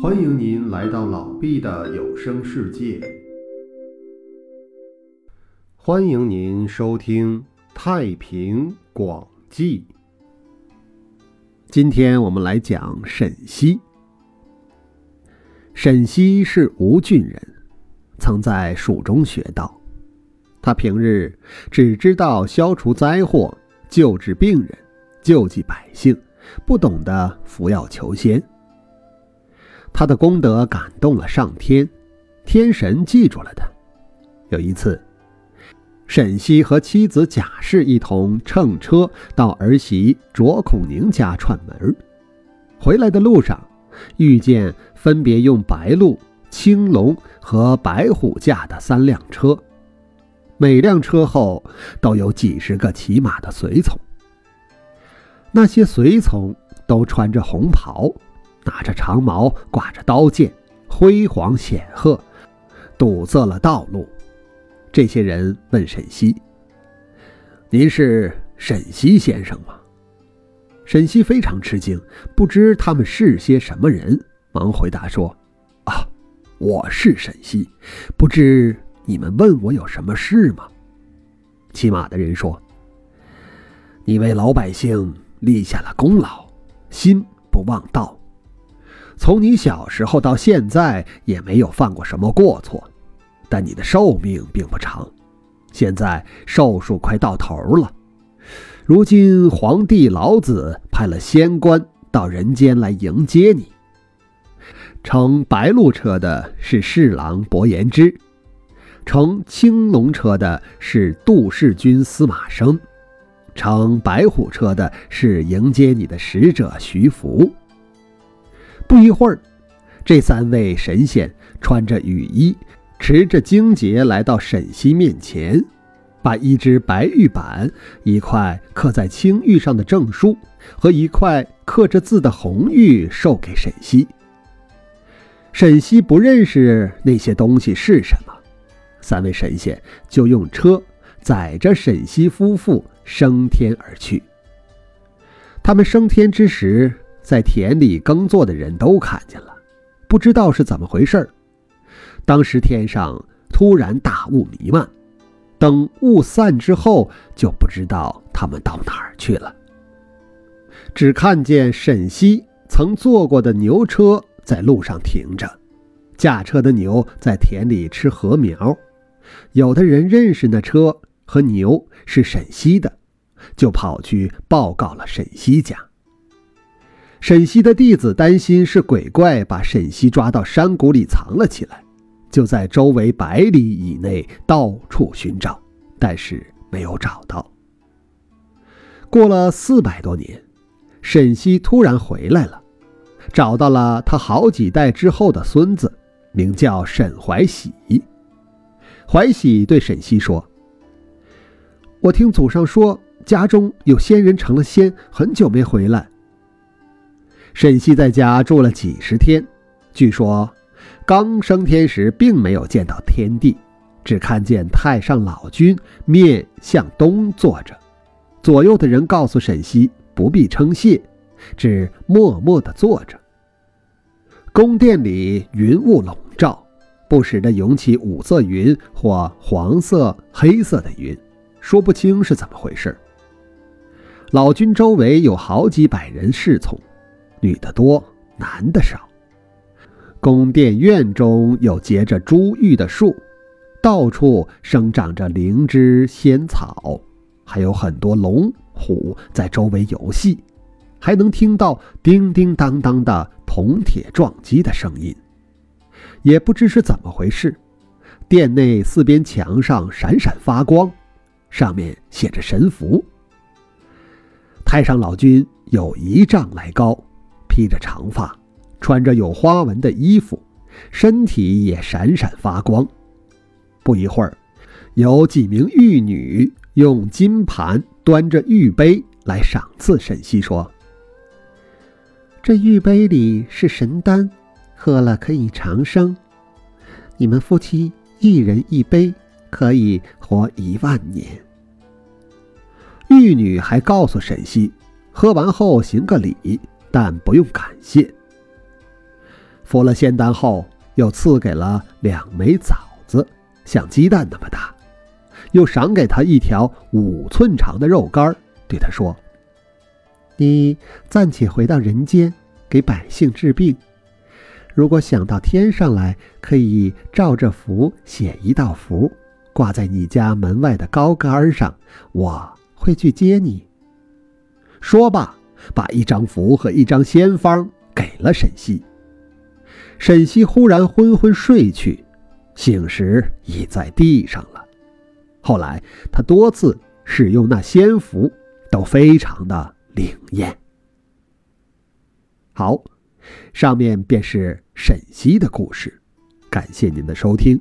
欢迎您来到老毕的有声世界。欢迎您收听《太平广记》。今天我们来讲沈西。沈西是吴郡人，曾在蜀中学道。他平日只知道消除灾祸、救治病人、救济百姓，不懂得服药求仙。他的功德感动了上天，天神记住了他。有一次，沈西和妻子贾氏一同乘车到儿媳卓孔宁家串门回来的路上，遇见分别用白鹿、青龙和白虎驾的三辆车，每辆车后都有几十个骑马的随从。那些随从都穿着红袍。拿着长矛，挂着刀剑，辉煌显赫，堵塞了道路。这些人问沈西：“您是沈西先生吗？”沈西非常吃惊，不知他们是些什么人，忙回答说：“啊，我是沈西，不知你们问我有什么事吗？”骑马的人说：“你为老百姓立下了功劳，心不忘道。”从你小时候到现在也没有犯过什么过错，但你的寿命并不长，现在寿数快到头了。如今皇帝老子派了仙官到人间来迎接你。乘白鹿车的是侍郎伯言之，乘青龙车的是杜氏军司马生，乘白虎车的是迎接你的使者徐福。不一会儿，这三位神仙穿着雨衣，持着荆节来到沈西面前，把一只白玉板、一块刻在青玉上的证书和一块刻着字的红玉授给沈西。沈西不认识那些东西是什么，三位神仙就用车载着沈西夫妇升天而去。他们升天之时。在田里耕作的人都看见了，不知道是怎么回事当时天上突然大雾弥漫，等雾散之后，就不知道他们到哪儿去了。只看见沈西曾坐过的牛车在路上停着，驾车的牛在田里吃禾苗。有的人认识那车和牛是沈西的，就跑去报告了沈西家。沈西的弟子担心是鬼怪把沈西抓到山谷里藏了起来，就在周围百里以内到处寻找，但是没有找到。过了四百多年，沈西突然回来了，找到了他好几代之后的孙子，名叫沈怀喜。怀喜对沈西说：“我听祖上说，家中有仙人成了仙，很久没回来。”沈西在家住了几十天，据说刚升天时并没有见到天帝，只看见太上老君面向东坐着。左右的人告诉沈西不必称谢，只默默地坐着。宫殿里云雾笼罩，不时地涌起五色云或黄色、黑色的云，说不清是怎么回事。老君周围有好几百人侍从。女的多，男的少。宫殿院中有结着珠玉的树，到处生长着灵芝仙草，还有很多龙虎在周围游戏，还能听到叮叮当当的铜铁撞击的声音。也不知是怎么回事，殿内四边墙上闪闪发光，上面写着神符。太上老君有一丈来高。披着长发，穿着有花纹的衣服，身体也闪闪发光。不一会儿，有几名玉女用金盘端着玉杯来赏赐沈西，说：“这玉杯里是神丹，喝了可以长生。你们夫妻一人一杯，可以活一万年。”玉女还告诉沈西，喝完后行个礼。但不用感谢。服了仙丹后，又赐给了两枚枣子，像鸡蛋那么大，又赏给他一条五寸长的肉干，对他说：“你暂且回到人间，给百姓治病。如果想到天上来，可以照着符写一道符，挂在你家门外的高杆上，我会去接你。”说罢，把一张符和一张仙方给了沈西。沈西忽然昏昏睡去，醒时已在地上了。后来他多次使用那仙符，都非常的灵验。好，上面便是沈西的故事，感谢您的收听。